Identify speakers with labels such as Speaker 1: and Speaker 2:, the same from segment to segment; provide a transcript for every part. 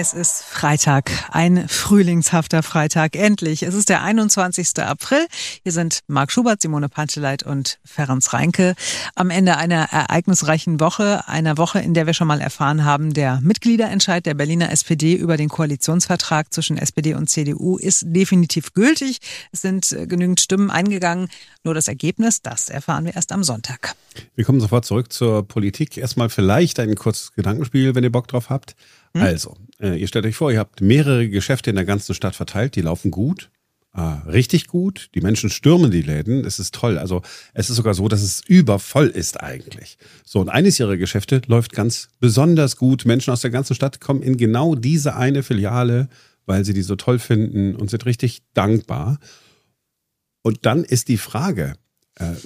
Speaker 1: Es ist Freitag, ein frühlingshafter Freitag. Endlich. Es ist der 21. April. Hier sind Marc Schubert, Simone Panteleit und Ferenc Reinke. Am Ende einer ereignisreichen Woche, einer Woche, in der wir schon mal erfahren haben, der Mitgliederentscheid der Berliner SPD über den Koalitionsvertrag zwischen SPD und CDU ist definitiv gültig. Es sind genügend Stimmen eingegangen. Nur das Ergebnis, das erfahren wir erst am Sonntag.
Speaker 2: Wir kommen sofort zurück zur Politik. Erstmal vielleicht ein kurzes Gedankenspiel, wenn ihr Bock drauf habt. Hm? Also, äh, ihr stellt euch vor, ihr habt mehrere Geschäfte in der ganzen Stadt verteilt, die laufen gut. Äh, richtig gut. Die Menschen stürmen die Läden. Es ist toll. Also es ist sogar so, dass es übervoll ist eigentlich. So, und eines ihrer Geschäfte läuft ganz besonders gut. Menschen aus der ganzen Stadt kommen in genau diese eine Filiale, weil sie die so toll finden und sind richtig dankbar. Und dann ist die Frage,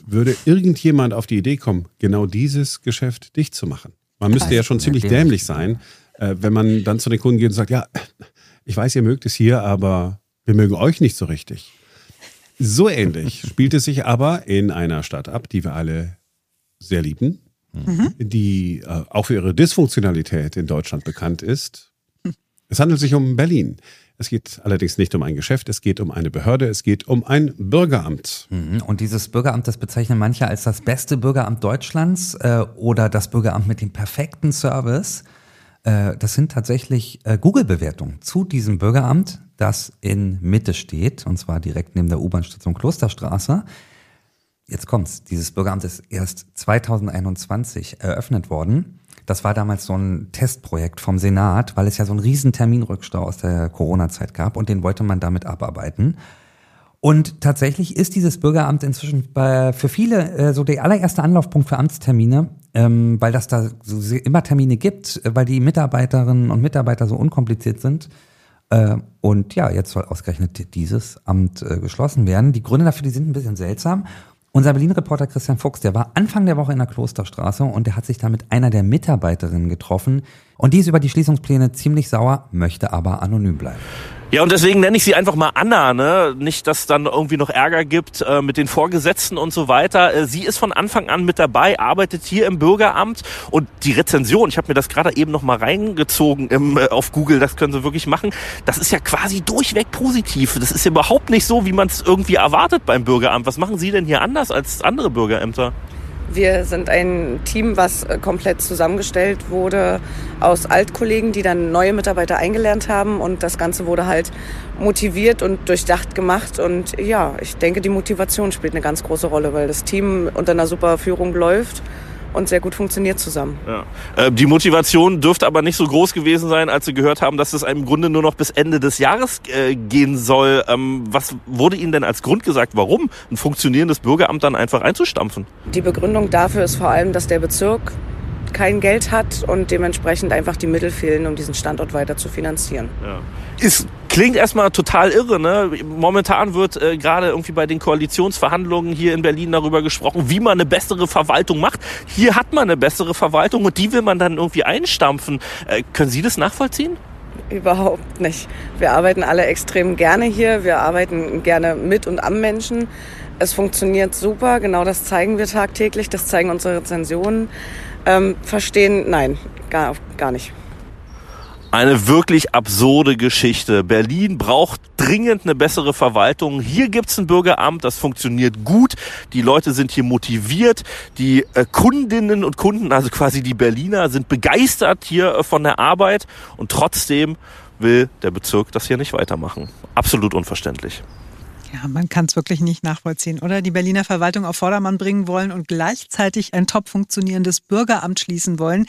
Speaker 2: würde irgendjemand auf die Idee kommen, genau dieses Geschäft dicht zu machen? Man müsste ja schon ziemlich dämlich sein, äh, wenn man dann zu den Kunden geht und sagt, ja, ich weiß, ihr mögt es hier, aber wir mögen euch nicht so richtig. So ähnlich spielt es sich aber in einer Stadt ab, die wir alle sehr lieben, mhm. die äh, auch für ihre Dysfunktionalität in Deutschland bekannt ist. Es handelt sich um Berlin. Es geht allerdings nicht um ein Geschäft, es geht um eine Behörde, es geht um ein Bürgeramt.
Speaker 3: Mhm. Und dieses Bürgeramt, das bezeichnen manche als das beste Bürgeramt Deutschlands äh, oder das Bürgeramt mit dem perfekten Service. Äh, das sind tatsächlich äh, Google-Bewertungen zu diesem Bürgeramt, das in Mitte steht, und zwar direkt neben der U-Bahn-Station Klosterstraße. Jetzt kommt's. Dieses Bürgeramt ist erst 2021 eröffnet worden. Das war damals so ein Testprojekt vom Senat, weil es ja so einen riesen Terminrückstau aus der Corona-Zeit gab und den wollte man damit abarbeiten. Und tatsächlich ist dieses Bürgeramt inzwischen bei, für viele äh, so der allererste Anlaufpunkt für Amtstermine, ähm, weil das da so immer Termine gibt, weil die Mitarbeiterinnen und Mitarbeiter so unkompliziert sind. Äh, und ja, jetzt soll ausgerechnet dieses Amt äh, geschlossen werden. Die Gründe dafür, die sind ein bisschen seltsam. Unser Berlin-Reporter Christian Fuchs, der war Anfang der Woche in der Klosterstraße und der hat sich da mit einer der Mitarbeiterinnen getroffen. Und die ist über die Schließungspläne ziemlich sauer, möchte aber anonym bleiben.
Speaker 4: Ja, und deswegen nenne ich sie einfach mal Anna, ne? Nicht, dass dann irgendwie noch Ärger gibt äh, mit den Vorgesetzten und so weiter. Äh, sie ist von Anfang an mit dabei, arbeitet hier im Bürgeramt und die Rezension, ich habe mir das gerade eben noch mal reingezogen im, äh, auf Google, das können sie wirklich machen. Das ist ja quasi durchweg positiv. Das ist ja überhaupt nicht so, wie man es irgendwie erwartet beim Bürgeramt. Was machen Sie denn hier anders als andere Bürgerämter?
Speaker 5: Wir sind ein Team, was äh, komplett zusammengestellt wurde aus Altkollegen, die dann neue Mitarbeiter eingelernt haben. Und das Ganze wurde halt motiviert und durchdacht gemacht. Und ja, ich denke, die Motivation spielt eine ganz große Rolle, weil das Team unter einer super Führung läuft und sehr gut funktioniert zusammen.
Speaker 4: Ja. Äh, die Motivation dürfte aber nicht so groß gewesen sein, als Sie gehört haben, dass es im Grunde nur noch bis Ende des Jahres äh, gehen soll. Ähm, was wurde Ihnen denn als Grund gesagt, warum ein funktionierendes Bürgeramt dann einfach einzustampfen?
Speaker 5: Die Begründung dafür ist vor allem, dass der Bezirk kein Geld hat und dementsprechend einfach die Mittel fehlen, um diesen Standort weiter zu finanzieren.
Speaker 4: Ja. Ist, klingt erstmal total irre. Ne? Momentan wird äh, gerade irgendwie bei den Koalitionsverhandlungen hier in Berlin darüber gesprochen, wie man eine bessere Verwaltung macht. Hier hat man eine bessere Verwaltung und die will man dann irgendwie einstampfen. Äh, können Sie das nachvollziehen?
Speaker 5: Überhaupt nicht. Wir arbeiten alle extrem gerne hier. Wir arbeiten gerne mit und am Menschen. Es funktioniert super. Genau das zeigen wir tagtäglich. Das zeigen unsere Rezensionen. Ähm, verstehen, nein, gar, gar nicht.
Speaker 4: Eine wirklich absurde Geschichte. Berlin braucht dringend eine bessere Verwaltung. Hier gibt's ein Bürgeramt, das funktioniert gut. Die Leute sind hier motiviert. Die äh, Kundinnen und Kunden, also quasi die Berliner, sind begeistert hier äh, von der Arbeit. Und trotzdem will der Bezirk das hier nicht weitermachen. Absolut unverständlich.
Speaker 1: Ja, man kann es wirklich nicht nachvollziehen, oder? Die Berliner Verwaltung auf Vordermann bringen wollen und gleichzeitig ein top funktionierendes Bürgeramt schließen wollen.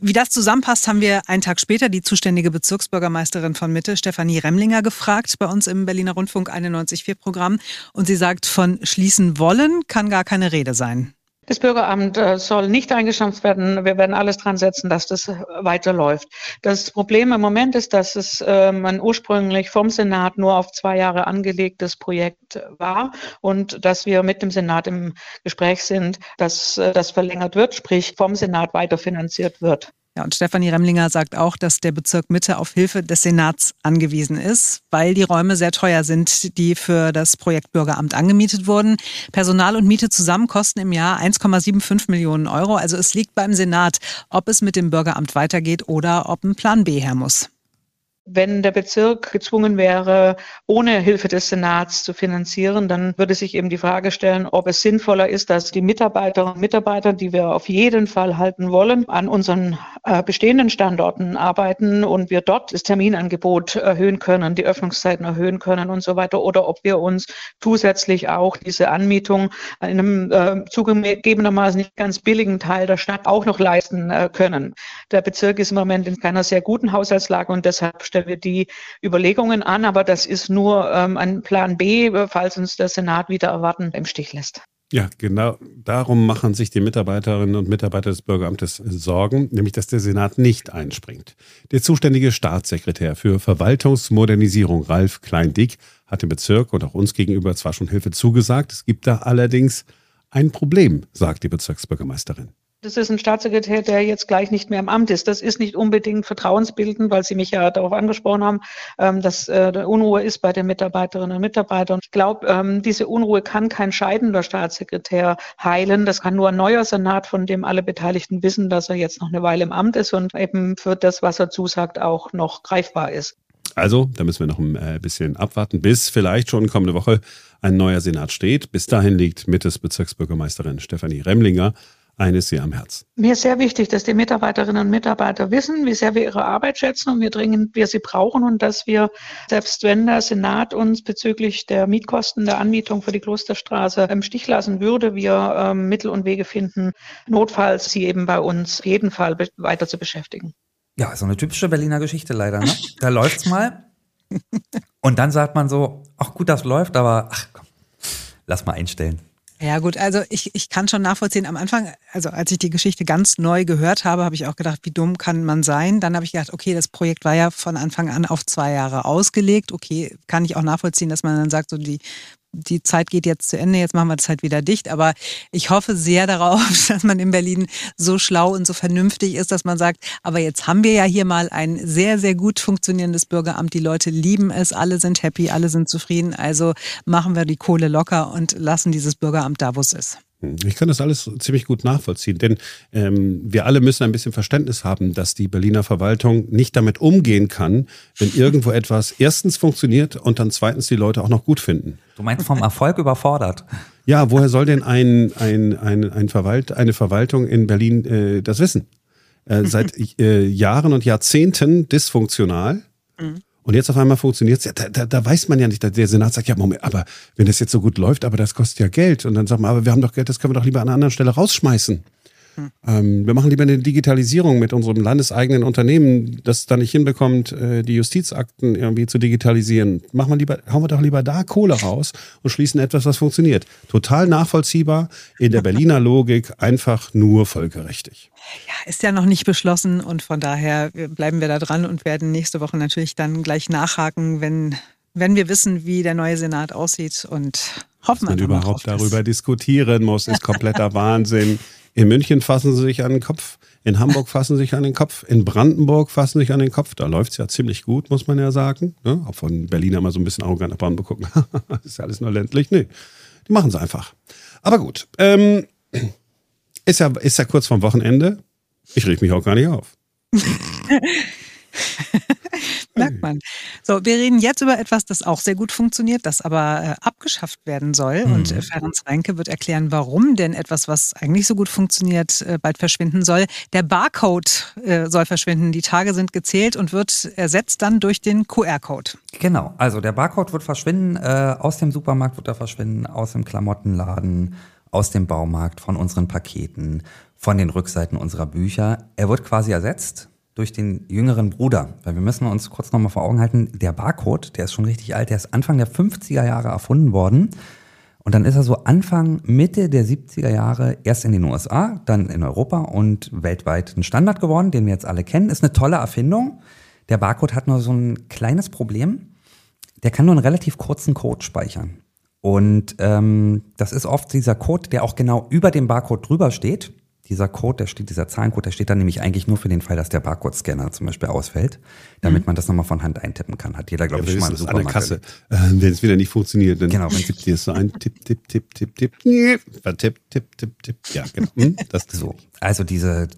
Speaker 1: Wie das zusammenpasst, haben wir einen Tag später die zuständige Bezirksbürgermeisterin von Mitte, Stefanie Remlinger, gefragt bei uns im Berliner Rundfunk 91.4 Programm. Und sie sagt, von schließen wollen kann gar keine Rede sein.
Speaker 6: Das Bürgeramt äh, soll nicht eingestampft werden. Wir werden alles dran setzen, dass das weiterläuft. Das Problem im Moment ist, dass es ähm, ein ursprünglich vom Senat nur auf zwei Jahre angelegtes Projekt war und dass wir mit dem Senat im Gespräch sind, dass äh, das verlängert wird, sprich vom Senat weiterfinanziert wird.
Speaker 1: Ja, und Stefanie Remlinger sagt auch, dass der Bezirk Mitte auf Hilfe des Senats angewiesen ist, weil die Räume sehr teuer sind, die für das Projekt Bürgeramt angemietet wurden. Personal und Miete zusammen kosten im Jahr 1,75 Millionen Euro. Also es liegt beim Senat, ob es mit dem Bürgeramt weitergeht oder ob ein Plan B her muss.
Speaker 6: Wenn der Bezirk gezwungen wäre, ohne Hilfe des Senats zu finanzieren, dann würde sich eben die Frage stellen, ob es sinnvoller ist, dass die Mitarbeiterinnen und Mitarbeiter, die wir auf jeden Fall halten wollen, an unseren äh, bestehenden Standorten arbeiten und wir dort das Terminangebot erhöhen können, die Öffnungszeiten erhöhen können und so weiter, oder ob wir uns zusätzlich auch diese Anmietung in einem äh, zugegebenermaßen nicht ganz billigen Teil der Stadt auch noch leisten äh, können. Der Bezirk ist im Moment in keiner sehr guten Haushaltslage und deshalb stellen wir die Überlegungen an, aber das ist nur ähm, ein Plan B, falls uns der Senat wieder erwarten im Stich lässt.
Speaker 2: Ja, genau darum machen sich die Mitarbeiterinnen und Mitarbeiter des Bürgeramtes Sorgen, nämlich dass der Senat nicht einspringt. Der zuständige Staatssekretär für Verwaltungsmodernisierung, Ralf Kleindick, hat dem Bezirk und auch uns gegenüber zwar schon Hilfe zugesagt, es gibt da allerdings ein Problem, sagt die Bezirksbürgermeisterin.
Speaker 6: Das ist ein Staatssekretär, der jetzt gleich nicht mehr im Amt ist. Das ist nicht unbedingt vertrauensbildend, weil Sie mich ja darauf angesprochen haben, ähm, dass äh, Unruhe ist bei den Mitarbeiterinnen und Mitarbeitern. Ich glaube, ähm, diese Unruhe kann kein scheidender Staatssekretär heilen. Das kann nur ein neuer Senat, von dem alle Beteiligten wissen, dass er jetzt noch eine Weile im Amt ist und eben für das, was er zusagt, auch noch greifbar ist.
Speaker 2: Also, da müssen wir noch ein äh, bisschen abwarten, bis vielleicht schon kommende Woche ein neuer Senat steht. Bis dahin liegt Mittes Bezirksbürgermeisterin Stefanie Remlinger eines sehr am Herzen.
Speaker 6: Mir ist sehr wichtig, dass die Mitarbeiterinnen und Mitarbeiter wissen, wie sehr wir ihre Arbeit schätzen und wie dringend wir sie brauchen und dass wir, selbst wenn der Senat uns bezüglich der Mietkosten der Anmietung für die Klosterstraße im Stich lassen würde, wir ähm, Mittel und Wege finden, notfalls sie eben bei uns auf jeden Fall weiter zu beschäftigen.
Speaker 3: Ja, so eine typische Berliner Geschichte leider. Ne? Da läuft's mal und dann sagt man so, ach gut, das läuft, aber ach komm, lass mal einstellen.
Speaker 1: Ja gut, also ich, ich kann schon nachvollziehen. Am Anfang, also als ich die Geschichte ganz neu gehört habe, habe ich auch gedacht, wie dumm kann man sein? Dann habe ich gedacht, okay, das Projekt war ja von Anfang an auf zwei Jahre ausgelegt. Okay, kann ich auch nachvollziehen, dass man dann sagt, so die die Zeit geht jetzt zu Ende, jetzt machen wir das halt wieder dicht. Aber ich hoffe sehr darauf, dass man in Berlin so schlau und so vernünftig ist, dass man sagt, aber jetzt haben wir ja hier mal ein sehr, sehr gut funktionierendes Bürgeramt. Die Leute lieben es, alle sind happy, alle sind zufrieden. Also machen wir die Kohle locker und lassen dieses Bürgeramt da, wo es ist.
Speaker 2: Ich kann das alles ziemlich gut nachvollziehen, denn ähm, wir alle müssen ein bisschen Verständnis haben, dass die Berliner Verwaltung nicht damit umgehen kann, wenn irgendwo etwas erstens funktioniert und dann zweitens die Leute auch noch gut finden.
Speaker 3: Du meinst vom Erfolg überfordert?
Speaker 2: Ja, woher soll denn ein, ein, ein, ein Verwalt, eine Verwaltung in Berlin äh, das wissen? Äh, seit äh, Jahren und Jahrzehnten dysfunktional. Mhm. Und jetzt auf einmal funktioniert es. Ja, da, da, da weiß man ja nicht. Der Senat sagt, ja, Moment, aber wenn das jetzt so gut läuft, aber das kostet ja Geld. Und dann sagt man, aber wir haben doch Geld, das können wir doch lieber an einer anderen Stelle rausschmeißen. Hm. Wir machen lieber eine Digitalisierung mit unserem landeseigenen Unternehmen, das da nicht hinbekommt, äh, die Justizakten irgendwie zu digitalisieren. Machen wir lieber, hauen wir doch lieber da Kohle raus und schließen etwas, was funktioniert. Total nachvollziehbar, in der Berliner Logik einfach nur völkerrechtlich.
Speaker 1: Ja, ist ja noch nicht beschlossen und von daher bleiben wir da dran und werden nächste Woche natürlich dann gleich nachhaken, wenn, wenn wir wissen, wie der neue Senat aussieht und hoffen
Speaker 2: Dass man überhaupt darüber diskutieren muss, ist kompletter Wahnsinn. In München fassen sie sich an den Kopf, in Hamburg fassen sie sich an den Kopf, in Brandenburg fassen sie sich an den Kopf. Da läuft es ja ziemlich gut, muss man ja sagen. Ne? Auch von Berliner immer so ein bisschen arrogant nach Brandenburg gucken. ist ja alles nur ländlich. Nee, die machen es einfach. Aber gut, ähm, ist, ja, ist ja kurz vorm Wochenende. Ich reg mich auch gar nicht auf.
Speaker 1: Merkt man. So, wir reden jetzt über etwas, das auch sehr gut funktioniert, das aber äh, abgeschafft werden soll. Mhm. Und äh, Ferenc Reinke wird erklären, warum denn etwas, was eigentlich so gut funktioniert, äh, bald verschwinden soll. Der Barcode äh, soll verschwinden. Die Tage sind gezählt und wird ersetzt dann durch den QR-Code.
Speaker 3: Genau. Also der Barcode wird verschwinden. Äh, aus dem Supermarkt wird er verschwinden, aus dem Klamottenladen, aus dem Baumarkt, von unseren Paketen, von den Rückseiten unserer Bücher. Er wird quasi ersetzt durch den jüngeren Bruder. Weil wir müssen uns kurz nochmal vor Augen halten, der Barcode, der ist schon richtig alt, der ist Anfang der 50er Jahre erfunden worden. Und dann ist er so Anfang, Mitte der 70er Jahre erst in den USA, dann in Europa und weltweit ein Standard geworden, den wir jetzt alle kennen. Ist eine tolle Erfindung. Der Barcode hat nur so ein kleines Problem. Der kann nur einen relativ kurzen Code speichern. Und ähm, das ist oft dieser Code, der auch genau über dem Barcode drüber steht dieser Code, der steht, dieser Zahlencode, der steht dann nämlich eigentlich nur für den Fall, dass der Barcode-Scanner zum Beispiel ausfällt, damit mhm. man das nochmal von Hand eintippen kann. Hat jeder, glaube ja, ich, schon mal einen
Speaker 2: Supermarkt. An der Kasse. Äh, wenn es wieder nicht funktioniert, dann
Speaker 3: genau,
Speaker 2: tippt ihr es so ein, tipp, tipp, tipp, tipp, tipp, tipp, tipp, tipp, tipp. Ja, genau. Hm,
Speaker 3: das so. Also diese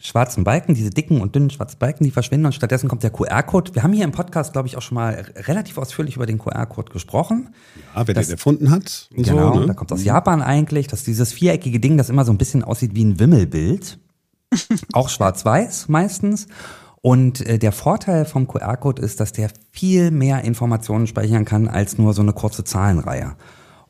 Speaker 3: schwarzen Balken, diese dicken und dünnen schwarzen Balken, die verschwinden und stattdessen kommt der QR-Code. Wir haben hier im Podcast, glaube ich, auch schon mal relativ ausführlich über den QR-Code gesprochen.
Speaker 2: Ja, wer
Speaker 3: Das-
Speaker 2: den erfunden hat und
Speaker 3: Genau,
Speaker 2: so. Ne?
Speaker 3: da kommt aus Japan eigentlich, dass dieses viereckige Ding, das immer so ein bisschen aussieht wie ein Wimmelbild. auch schwarz-weiß meistens. Und äh, der Vorteil vom QR-Code ist, dass der viel mehr Informationen speichern kann als nur so eine kurze Zahlenreihe.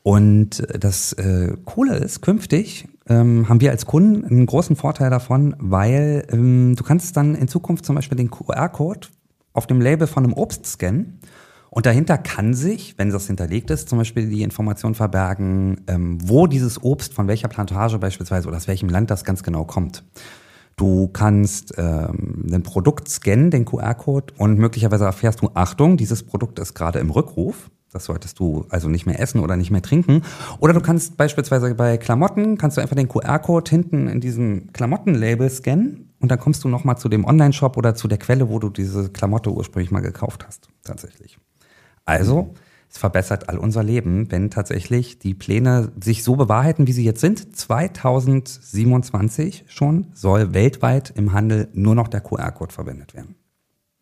Speaker 3: Und äh, das äh, Coole ist, künftig ähm, haben wir als Kunden einen großen Vorteil davon, weil ähm, du kannst dann in Zukunft zum Beispiel den QR-Code auf dem Label von einem Obst scannen und dahinter kann sich, wenn das hinterlegt ist, zum Beispiel die Information verbergen, ähm, wo dieses Obst, von welcher Plantage beispielsweise oder aus welchem Land das ganz genau kommt. Du kannst ähm, ein Produkt scannen, den QR-Code, und möglicherweise erfährst du, Achtung, dieses Produkt ist gerade im Rückruf. Das solltest du also nicht mehr essen oder nicht mehr trinken. Oder du kannst beispielsweise bei Klamotten, kannst du einfach den QR-Code hinten in diesem Klamottenlabel scannen und dann kommst du nochmal zu dem Online-Shop oder zu der Quelle, wo du diese Klamotte ursprünglich mal gekauft hast. Tatsächlich. Also, es verbessert all unser Leben, wenn tatsächlich die Pläne sich so bewahrheiten, wie sie jetzt sind. 2027 schon soll weltweit im Handel nur noch der QR-Code verwendet werden.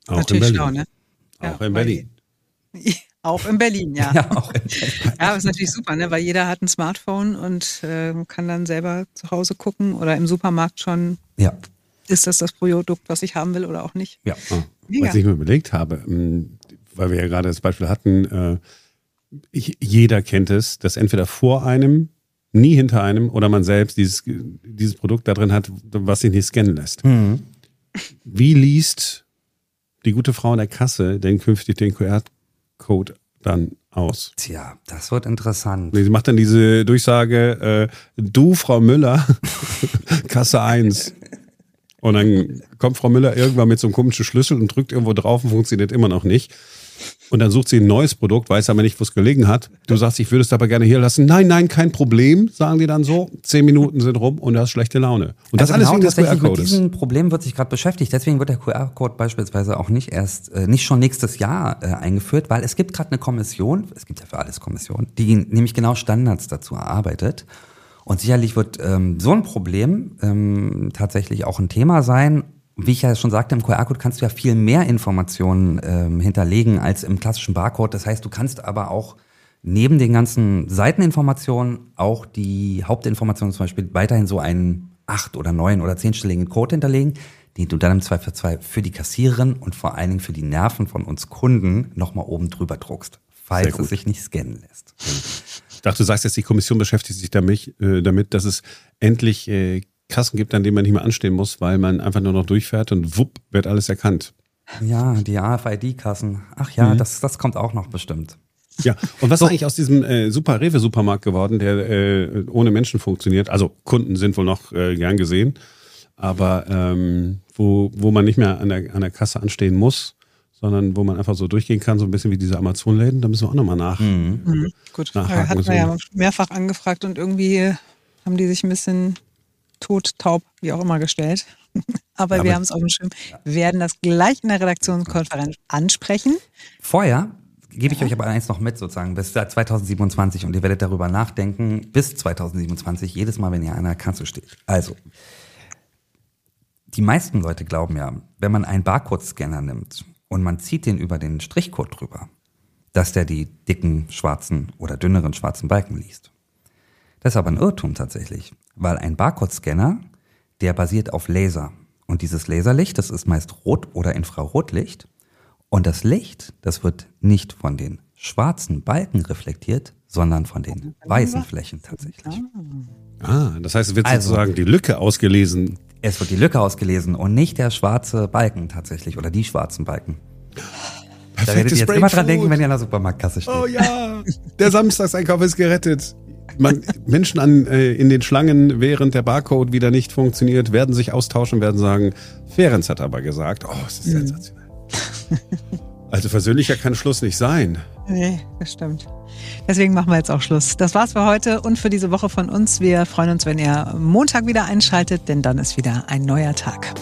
Speaker 2: Auch
Speaker 1: Natürlich
Speaker 2: in Berlin.
Speaker 1: ne? Ja,
Speaker 2: Auch in Berlin.
Speaker 1: Auch in Berlin, ja.
Speaker 3: Ja, auch in
Speaker 1: Ja, aber ist natürlich super, ne? weil jeder hat ein Smartphone und äh, kann dann selber zu Hause gucken oder im Supermarkt schon,
Speaker 3: ja.
Speaker 1: ist das das Produkt, was ich haben will oder auch nicht.
Speaker 3: ja.
Speaker 1: Mega.
Speaker 2: Was ich mir überlegt habe, ähm, weil wir ja gerade das Beispiel hatten, äh, ich, jeder kennt es, dass entweder vor einem, nie hinter einem oder man selbst dieses, dieses Produkt da drin hat, was sich nicht scannen lässt.
Speaker 3: Mhm.
Speaker 2: Wie liest die gute Frau in der Kasse denn künftig den QR-Code dann aus?
Speaker 3: Tja, das wird interessant.
Speaker 2: Sie macht dann diese Durchsage, äh, du, Frau Müller, Kasse 1. Und dann kommt Frau Müller irgendwann mit so einem komischen Schlüssel und drückt irgendwo drauf und funktioniert immer noch nicht. Und dann sucht sie ein neues Produkt, weiß aber nicht, wo es gelegen hat. Du sagst, ich würde es aber gerne hier lassen. Nein, nein, kein Problem, sagen die dann so. Zehn Minuten sind rum und du hast schlechte Laune. Und das
Speaker 3: also
Speaker 2: alles
Speaker 3: genau
Speaker 2: wegen des
Speaker 3: tatsächlich mit
Speaker 2: QR-Codes.
Speaker 3: diesem Problem wird sich gerade beschäftigt. Deswegen wird der QR-Code beispielsweise auch nicht erst, äh, nicht schon nächstes Jahr äh, eingeführt, weil es gibt gerade eine Kommission, es gibt ja für alles Kommission, die nämlich genau Standards dazu erarbeitet. Und sicherlich wird ähm, so ein Problem ähm, tatsächlich auch ein Thema sein. Wie ich ja schon sagte, im QR-Code kannst du ja viel mehr Informationen ähm, hinterlegen als im klassischen Barcode. Das heißt, du kannst aber auch neben den ganzen Seiteninformationen auch die Hauptinformationen zum Beispiel weiterhin so einen acht- oder neun- oder zehnstelligen Code hinterlegen, den du dann im Zweifelsfall für die Kassiererin und vor allen Dingen für die Nerven von uns Kunden nochmal oben drüber druckst, falls es sich nicht scannen lässt.
Speaker 2: Ich dachte, du sagst jetzt, die Kommission beschäftigt sich damit, äh, damit dass es endlich äh, Kassen gibt, an denen man nicht mehr anstehen muss, weil man einfach nur noch durchfährt und wupp, wird alles erkannt.
Speaker 3: Ja, die AFID-Kassen. Ach ja,
Speaker 2: Mhm.
Speaker 3: das, das kommt auch noch bestimmt.
Speaker 2: Ja, und was ist eigentlich aus diesem äh, super Rewe-Supermarkt geworden, der äh, ohne Menschen funktioniert? Also Kunden sind wohl noch äh, gern gesehen, aber ähm, wo, wo man nicht mehr an der, an der Kasse anstehen muss, sondern wo man einfach so durchgehen kann, so ein bisschen wie diese Amazon-Läden, da müssen wir auch nochmal nach.
Speaker 1: Mhm. Gut,
Speaker 2: Nachhaken
Speaker 1: hatten wir ja mehrfach angefragt und irgendwie haben die sich ein bisschen tot, taub, wie auch immer gestellt. Aber,
Speaker 2: Aber-
Speaker 1: wir haben es auf dem Schirm. Wir werden das gleich in der Redaktionskonferenz ansprechen.
Speaker 3: Vorher gebe ich euch aber eins noch mit, sozusagen, bis 2027 und ihr werdet darüber nachdenken, bis 2027, jedes Mal, wenn ihr an der Kasse steht. Also, die meisten Leute glauben ja, wenn man einen Barcode-Scanner nimmt und man zieht den über den Strichcode drüber, dass der die dicken, schwarzen oder dünneren schwarzen Balken liest. Das ist aber ein Irrtum tatsächlich, weil ein Barcode-Scanner, der basiert auf Laser. Und dieses Laserlicht, das ist meist Rot- oder Infrarotlicht. Und das Licht, das wird nicht von den schwarzen Balken reflektiert, sondern von den weißen Flächen tatsächlich.
Speaker 2: Ah, das heißt, es wird
Speaker 3: Also-
Speaker 2: sozusagen die Lücke ausgelesen.
Speaker 3: Es wird die Lücke ausgelesen und nicht der schwarze Balken tatsächlich oder die schwarzen Balken. Da werdet ihr jetzt immer dran denken, wenn ihr an der Supermarktkasse steht.
Speaker 2: Oh ja, der Samstagseinkauf ist gerettet. Man, Menschen an, äh, in den Schlangen, während der Barcode wieder nicht funktioniert, werden sich austauschen, werden sagen, Ferenc hat aber gesagt, oh, es ist sensationell. Also versöhnlicher kann Schluss nicht sein.
Speaker 1: Nee, das stimmt. Deswegen machen wir jetzt auch Schluss. Das war's für heute und für diese Woche von uns. Wir freuen uns, wenn ihr Montag wieder einschaltet, denn dann ist wieder ein neuer Tag.